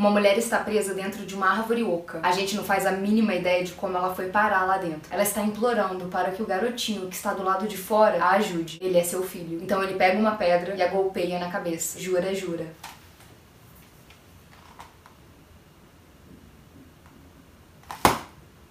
Uma mulher está presa dentro de uma árvore oca. A gente não faz a mínima ideia de como ela foi parar lá dentro. Ela está implorando para que o garotinho que está do lado de fora a ajude. Ele é seu filho. Então ele pega uma pedra e a golpeia na cabeça. Jura, jura.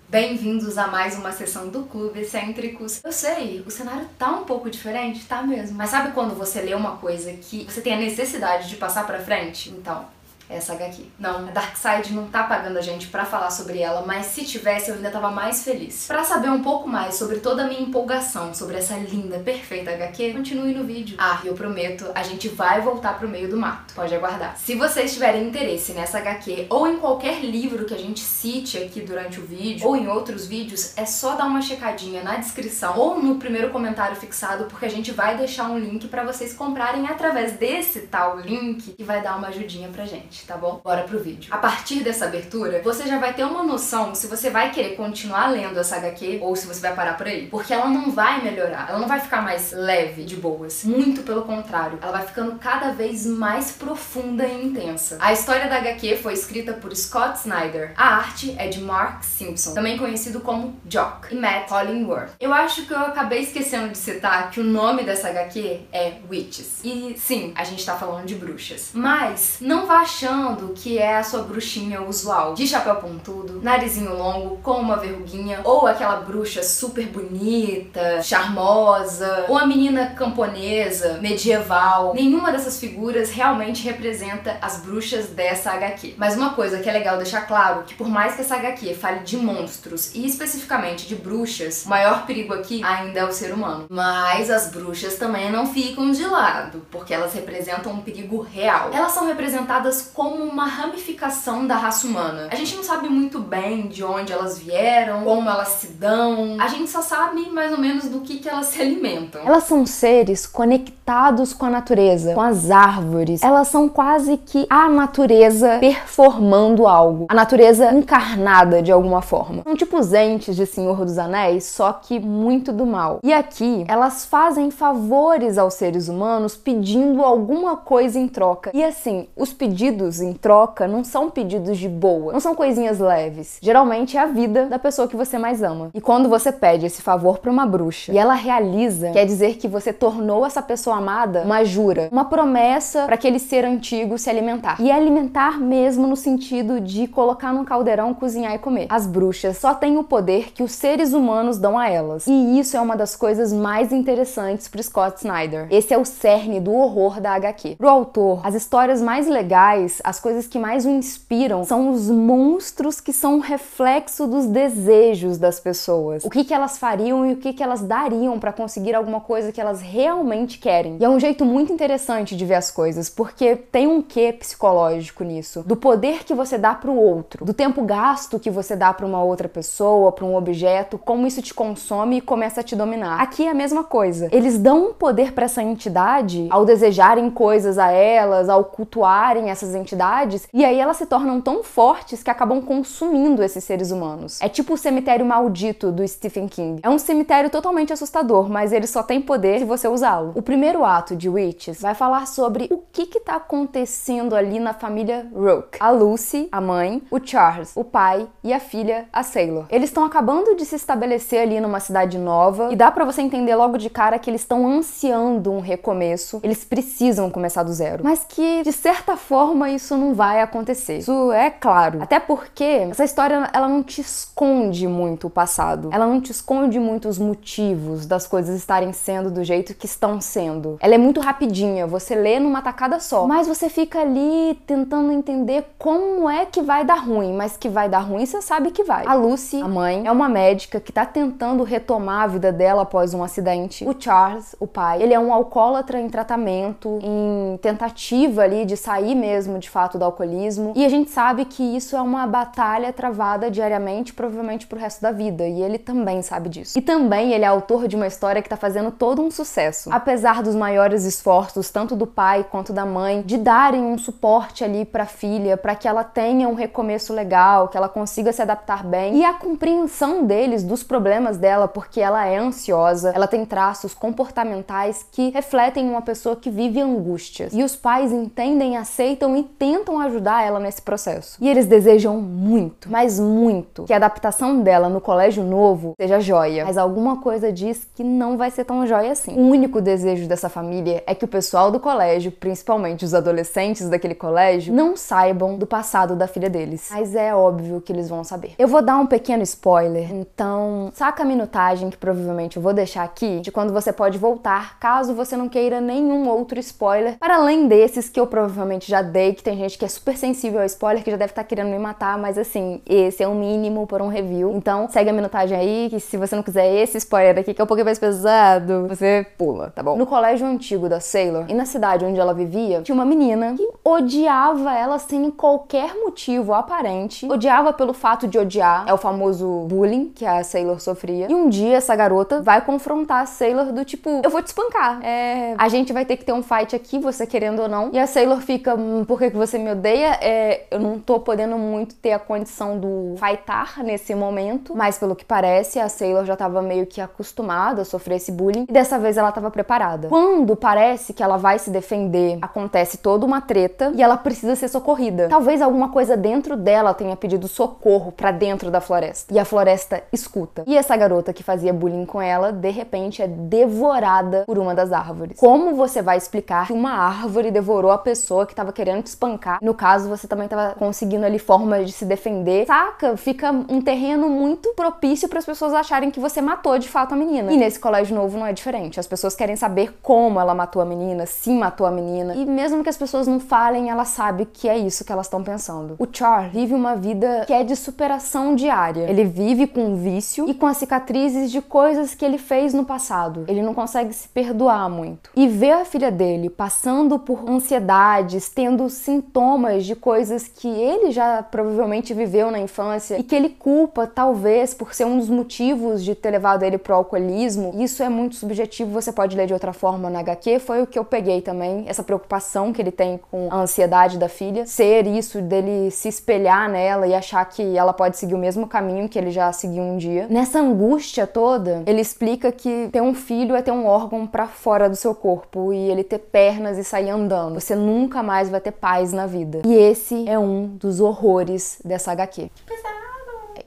Bem-vindos a mais uma sessão do Clube Excêntricos. Eu sei, o cenário tá um pouco diferente, tá mesmo. Mas sabe quando você lê uma coisa que você tem a necessidade de passar pra frente? Então, essa HQ. Não, a Darkseid não tá pagando a gente para falar sobre ela, mas se tivesse eu ainda tava mais feliz. Para saber um pouco mais sobre toda a minha empolgação sobre essa linda, perfeita HQ, continue no vídeo. Ah, eu prometo, a gente vai voltar pro meio do mato. Pode aguardar. Se vocês tiverem interesse nessa HQ ou em qualquer livro que a gente cite aqui durante o vídeo ou em outros vídeos, é só dar uma checadinha na descrição ou no primeiro comentário fixado, porque a gente vai deixar um link para vocês comprarem através desse tal link que vai dar uma ajudinha pra gente tá bom? Bora pro vídeo. A partir dessa abertura, você já vai ter uma noção se você vai querer continuar lendo essa HQ ou se você vai parar por aí. Porque ela não vai melhorar, ela não vai ficar mais leve, de boas. Muito pelo contrário, ela vai ficando cada vez mais profunda e intensa. A história da HQ foi escrita por Scott Snyder. A arte é de Mark Simpson, também conhecido como Jock, e Matt Hollingworth. Eu acho que eu acabei esquecendo de citar que o nome dessa HQ é Witches. E sim, a gente tá falando de bruxas. Mas não vá achando achando que é a sua bruxinha usual, de chapéu pontudo, narizinho longo, com uma verruguinha, ou aquela bruxa super bonita, charmosa, ou a menina camponesa, medieval. Nenhuma dessas figuras realmente representa as bruxas dessa HQ. Mas uma coisa que é legal deixar claro, que por mais que essa HQ fale de monstros e especificamente de bruxas, o maior perigo aqui ainda é o ser humano. Mas as bruxas também não ficam de lado, porque elas representam um perigo real. Elas são representadas como uma ramificação da raça humana. A gente não sabe muito bem de onde elas vieram, como elas se dão. A gente só sabe mais ou menos do que, que elas se alimentam. Elas são seres conectados com a natureza, com as árvores. Elas são quase que a natureza performando algo. A natureza encarnada de alguma forma. São tipo os entes de Senhor dos Anéis, só que muito do mal. E aqui, elas fazem favores aos seres humanos pedindo alguma coisa em troca. E assim, os pedidos pedidos em troca não são pedidos de boa, não são coisinhas leves. Geralmente é a vida da pessoa que você mais ama. E quando você pede esse favor para uma bruxa e ela realiza, quer dizer que você tornou essa pessoa amada uma jura, uma promessa para aquele ser antigo se alimentar. E alimentar mesmo no sentido de colocar num caldeirão, cozinhar e comer. As bruxas só têm o poder que os seres humanos dão a elas. E isso é uma das coisas mais interessantes para Scott Snyder. Esse é o cerne do horror da HQ. Pro autor, as histórias mais legais as coisas que mais o inspiram são os monstros que são reflexo dos desejos das pessoas. O que, que elas fariam e o que, que elas dariam para conseguir alguma coisa que elas realmente querem. E é um jeito muito interessante de ver as coisas, porque tem um quê psicológico nisso, do poder que você dá para o outro, do tempo gasto que você dá para uma outra pessoa, para um objeto, como isso te consome e começa a te dominar. Aqui é a mesma coisa. Eles dão um poder para essa entidade ao desejarem coisas a elas, ao cultuarem essas entidades e aí elas se tornam tão fortes que acabam consumindo esses seres humanos. É tipo o cemitério maldito do Stephen King. É um cemitério totalmente assustador, mas ele só tem poder se você usá-lo. O primeiro ato de Witches vai falar sobre o que que tá acontecendo ali na família Rook. A Lucy, a mãe, o Charles, o pai e a filha, a Sailor. Eles estão acabando de se estabelecer ali numa cidade nova e dá para você entender logo de cara que eles estão ansiando um recomeço. Eles precisam começar do zero. Mas que de certa forma isso não vai acontecer. Isso é claro. Até porque essa história ela não te esconde muito o passado. Ela não te esconde muito os motivos das coisas estarem sendo do jeito que estão sendo. Ela é muito rapidinha, você lê numa tacada só. Mas você fica ali tentando entender como é que vai dar ruim, mas que vai dar ruim você sabe que vai. A Lucy, a mãe, é uma médica que tá tentando retomar a vida dela após um acidente. O Charles, o pai, ele é um alcoólatra em tratamento, em tentativa ali de sair mesmo de fato do alcoolismo. E a gente sabe que isso é uma batalha travada diariamente, provavelmente pro resto da vida. E ele também sabe disso. E também ele é autor de uma história que tá fazendo todo um sucesso. Apesar dos maiores esforços, tanto do pai quanto da mãe, de darem um suporte ali pra filha, para que ela tenha um recomeço legal, que ela consiga se adaptar bem. E a compreensão deles dos problemas dela, porque ela é ansiosa, ela tem traços comportamentais que refletem uma pessoa que vive angústias. E os pais entendem, aceitam e tentam ajudar ela nesse processo. E eles desejam muito, mas muito, que a adaptação dela no colégio novo seja joia. Mas alguma coisa diz que não vai ser tão joia assim. O único desejo dessa família é que o pessoal do colégio, principalmente os adolescentes daquele colégio, não saibam do passado da filha deles. Mas é óbvio que eles vão saber. Eu vou dar um pequeno spoiler, então saca a minutagem que provavelmente eu vou deixar aqui de quando você pode voltar, caso você não queira nenhum outro spoiler, para além desses que eu provavelmente já dei, que tem gente que é super sensível ao spoiler, que já deve estar querendo me matar, mas assim, esse é o mínimo por um review. Então segue a minutagem aí, que se você não quiser esse spoiler aqui, que é um pouquinho mais pesado, você pula, tá bom? No colégio antigo da Sailor, e na cidade onde ela vivia, tinha uma menina que odiava ela sem qualquer motivo aparente, odiava pelo fato de odiar, é o famoso bullying que a Sailor sofria. E um dia essa garota vai confrontar a Sailor do tipo, eu vou te espancar. É, a gente vai ter que ter um fight aqui, você querendo ou não. E a Sailor fica, hum, por que, que você me odeia? É, eu não tô podendo muito ter a condição do fightar nesse momento, mas pelo que parece, a Sailor já tava meio que acostumada a sofrer esse bullying e dessa vez ela tava preparada. Quando parece que ela vai se defender, acontece toda uma treta e ela precisa ser socorrida. Talvez alguma coisa dentro dela tenha pedido socorro para dentro da floresta. E a floresta escuta. E essa garota que fazia bullying com ela, de repente é devorada por uma das árvores. Como você vai explicar que uma árvore devorou a pessoa que tava querendo te espancar? No caso, você também tava conseguindo ali formas de se defender. Saca? Fica um terreno muito propício para as pessoas acharem que você matou de fato a menina. E nesse colégio novo não é diferente. As pessoas querem saber como ela matou a menina, se matou a menina. E mesmo que as pessoas não falem, ela sabe que é isso que elas estão pensando. O Char vive uma vida que é de superação diária. Ele vive com vício e com as cicatrizes de coisas que ele fez no passado. Ele não consegue se perdoar muito. E ver a filha dele passando por ansiedades, tendo sintomas de coisas que ele já provavelmente viveu na infância e que ele culpa talvez por ser um dos motivos de ter levado ele pro alcoolismo. Isso é muito subjetivo, você pode ler de outra forma na HQ, foi o que eu peguei também, essa preocupação que ele tem com a ansiedade da filha, ser isso dele se espelhar nela e achar que ela pode seguir o mesmo caminho que ele já seguiu um dia. Nessa angústia toda, ele explica que ter um filho é ter um órgão para fora do seu corpo e ele ter pernas e sair andando. Você nunca mais vai ter na vida. E esse é um dos horrores dessa HQ. Que.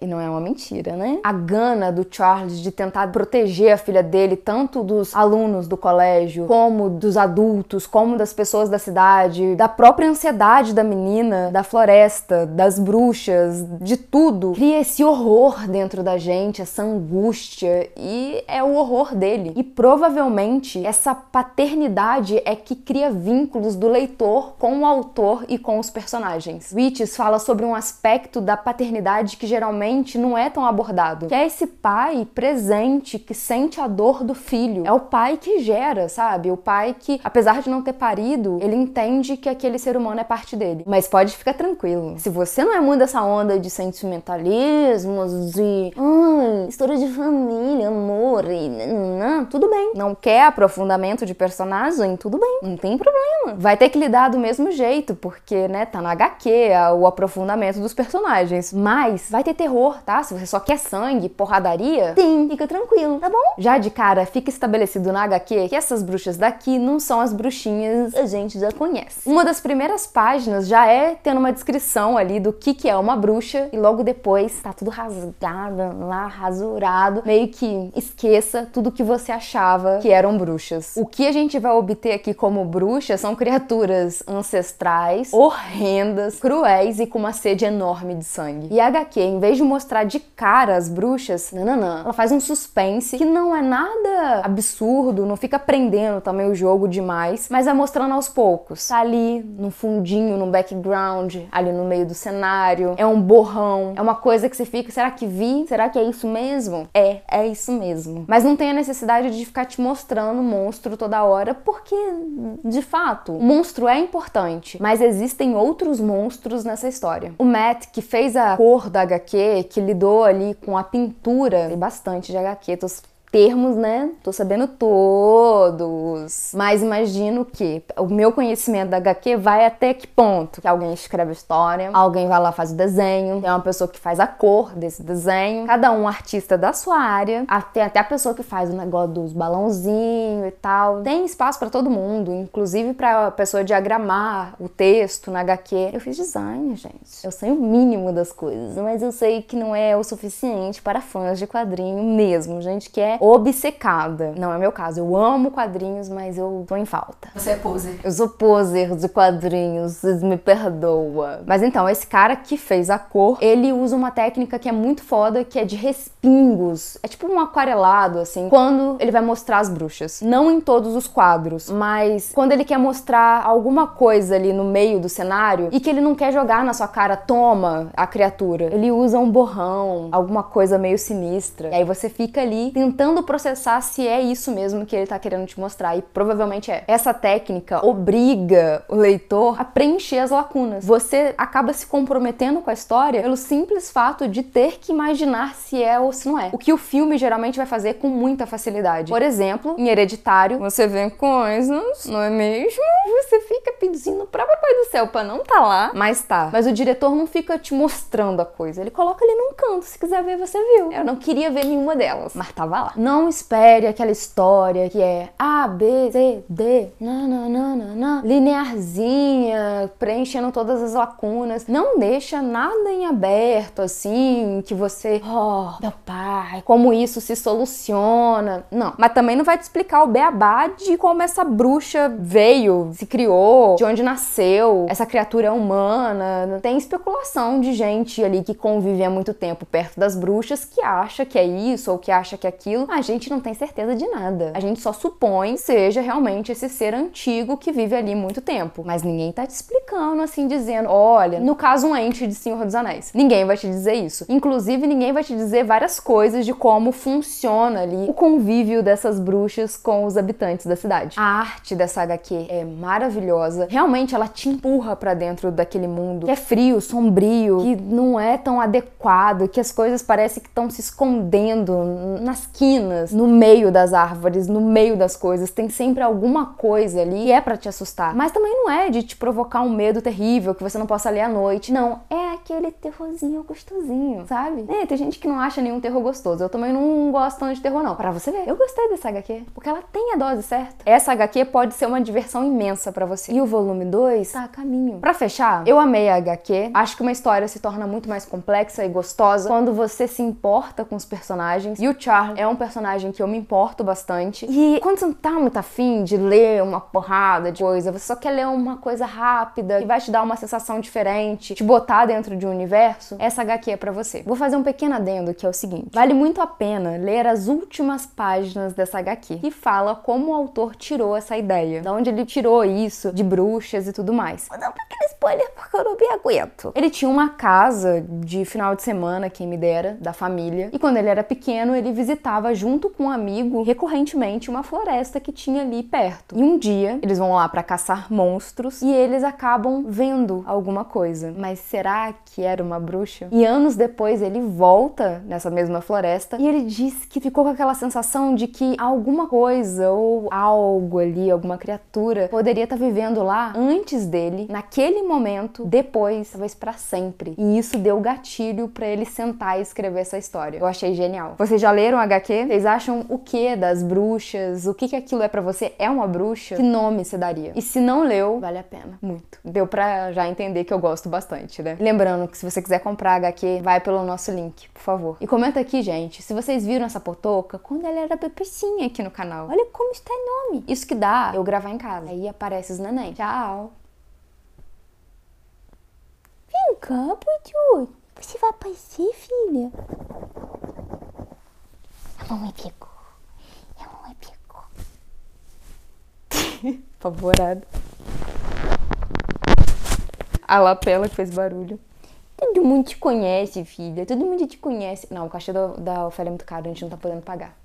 E não é uma mentira, né? A gana do Charles de tentar proteger a filha dele, tanto dos alunos do colégio, como dos adultos, como das pessoas da cidade, da própria ansiedade da menina, da floresta, das bruxas, de tudo, cria esse horror dentro da gente, essa angústia, e é o horror dele. E provavelmente essa paternidade é que cria vínculos do leitor com o autor e com os personagens. Witches fala sobre um aspecto da paternidade que geralmente não é tão abordado, que é esse pai presente que sente a dor do filho. É o pai que gera, sabe? O pai que, apesar de não ter parido, ele entende que aquele ser humano é parte dele. Mas pode ficar tranquilo. Se você não é muito dessa onda de sentimentalismos, de hum, história de família, amor e não, tudo bem. Não quer aprofundamento de personagem, tudo bem, não tem problema. Vai ter que lidar do mesmo jeito, porque, né, tá na HQ o aprofundamento dos personagens. Mas vai ter terror, tá? Se você só quer sangue, porradaria, tem, fica tranquilo, tá bom? Já de cara, fica estabelecido na HQ que essas bruxas daqui não são as bruxinhas a gente já conhece. Uma das primeiras páginas já é tendo uma descrição ali do que, que é uma bruxa, e logo depois tá tudo rasgado lá, rasurado, meio que esqueça tudo que você achava que eram bruxas. O que a gente vai obter aqui como bruxa são criaturas ancestrais, horrendas, cruéis e com uma sede enorme de sangue. E a HQ, em vez de mostrar de cara as bruxas, nananã, ela faz um suspense que não é nada absurdo, não fica prendendo também o jogo demais, mas é mostrando aos poucos. Tá ali no fundinho, no background, ali no meio do cenário, é um borrão, é uma coisa que você fica, será que vi? Será que é isso mesmo? É, é isso mesmo. Mas não tem a necessidade de ficar te mostrando monstro toda hora, porque, de fato, o monstro é importante, mas existem outros monstros nessa história. O Matt, que fez a cor da HQ, que lidou ali com a pintura, tem bastante de HQ, tô termos, né? Tô sabendo todos. Mas imagino que o meu conhecimento da HQ vai até que ponto? Que alguém escreve a história, alguém vai lá faz o desenho, tem uma pessoa que faz a cor desse desenho, cada um artista da sua área, tem até a pessoa que faz o negócio dos balãozinhos e tal. Tem espaço para todo mundo, inclusive para a pessoa diagramar o texto na HQ. Eu fiz design, gente. Eu sei o mínimo das coisas, mas eu sei que não é o suficiente para fãs de quadrinho mesmo, gente que é obcecada. Não é meu caso, eu amo quadrinhos, mas eu tô em falta. Você é poser. Eu sou poser de quadrinhos, vocês me perdoa. Mas então, esse cara que fez a cor, ele usa uma técnica que é muito foda, que é de respingos. É tipo um aquarelado, assim, quando ele vai mostrar as bruxas. Não em todos os quadros, mas quando ele quer mostrar alguma coisa ali no meio do cenário e que ele não quer jogar na sua cara, toma a criatura. Ele usa um borrão, alguma coisa meio sinistra. E aí você fica ali tentando processar se é isso mesmo que ele tá querendo te mostrar. E provavelmente é. Essa técnica obriga o leitor a preencher as lacunas. Você acaba se comprometendo com a história pelo simples fato de ter que imaginar se é ou se não é. O que o filme geralmente vai fazer com muita facilidade. Por exemplo, em Hereditário, você vê coisas, não é mesmo? Você fica pedindo pra papai do céu pra não tá lá, mas tá. Mas o diretor não fica te mostrando a coisa. Ele coloca ali num canto. Se quiser ver, você viu. Eu não queria ver nenhuma delas, mas tava lá. Não espere aquela história que é A, B, C, D, nananana, linearzinha, preenchendo todas as lacunas. Não deixa nada em aberto, assim, que você, oh, meu pai, como isso se soluciona. Não. Mas também não vai te explicar o beabá de como essa bruxa veio, se criou, de onde nasceu, essa criatura é humana. Tem especulação de gente ali que convive há muito tempo perto das bruxas que acha que é isso ou que acha que é aquilo. A gente não tem certeza de nada. A gente só supõe seja realmente esse ser antigo que vive ali muito tempo. Mas ninguém tá te explicando assim, dizendo: olha, no caso, um ente de Senhor dos Anéis. Ninguém vai te dizer isso. Inclusive, ninguém vai te dizer várias coisas de como funciona ali o convívio dessas bruxas com os habitantes da cidade. A arte dessa HQ é maravilhosa. Realmente, ela te empurra para dentro daquele mundo que é frio, sombrio, que não é tão adequado, que as coisas parecem que estão se escondendo nas quinas, no meio das árvores, no meio das coisas. Tem sempre alguma coisa ali que é para te assustar. Mas também não é de te provocar um medo terrível que você não possa ler à noite. Não, é aquele terrorzinho gostosinho, sabe? É, tem gente que não acha nenhum terror gostoso. Eu também não gosto tanto de terror, não. Pra você ver, eu gostei dessa HQ, porque ela tem a dose certa. Essa HQ pode ser uma diversão imensa para você. E o volume 2 tá a caminho. Para fechar, eu amei a HQ. Acho que uma história se torna muito mais complexa e gostosa quando você se importa com os personagens. E o Charlie é um personagem que eu me importo bastante. E quando você não tá muito afim de ler uma porrada de coisa, você só quer ler uma coisa rápida que vai te dar uma sensação diferente, te botar dentro de um universo, essa HQ é para você. Vou fazer um pequeno adendo que é o seguinte: vale muito a pena ler as últimas páginas dessa HQ, que fala como o autor tirou essa ideia, de onde ele tirou isso de bruxas e tudo mais. Vou dar um pequeno spoiler porque eu não me aguento. Ele tinha uma casa de final de semana, quem me dera, da família, e quando ele era pequeno, ele visitava junto com um amigo recorrentemente uma floresta que tinha ali perto. E um dia eles vão lá para caçar monstros e eles acabam vendo alguma coisa. Mas será que era uma bruxa? E anos depois ele volta nessa mesma floresta e ele diz que ficou com aquela sensação de que alguma coisa ou algo ali, alguma criatura poderia estar tá vivendo lá antes dele, naquele momento, depois, talvez para sempre. E isso deu gatilho para ele sentar e escrever essa história. Eu achei genial. Vocês já leram HQ? Vocês acham o que das bruxas? O que que aquilo é para você? É uma bruxa? Que nome você daria? E se não leu, vale a pena. Muito. Deu pra já entender que eu gosto bastante, né? Lembrando que se você quiser comprar HQ, vai pelo nosso link, por favor. E comenta aqui, gente, se vocês viram essa potoca quando ela era bebecinha aqui no canal. Olha como está nome. Isso que dá eu gravar em casa. Aí aparece os neném. Tchau. Vem cá, Putu. Você vai aparecer, filha? A mamãe pegou. A mamãe pegou. Apavorada. A lapela que fez barulho. Mundo te conhece, filha. Todo mundo te conhece. Não, o cachê da, da Ofélia é muito caro, a gente não tá podendo pagar.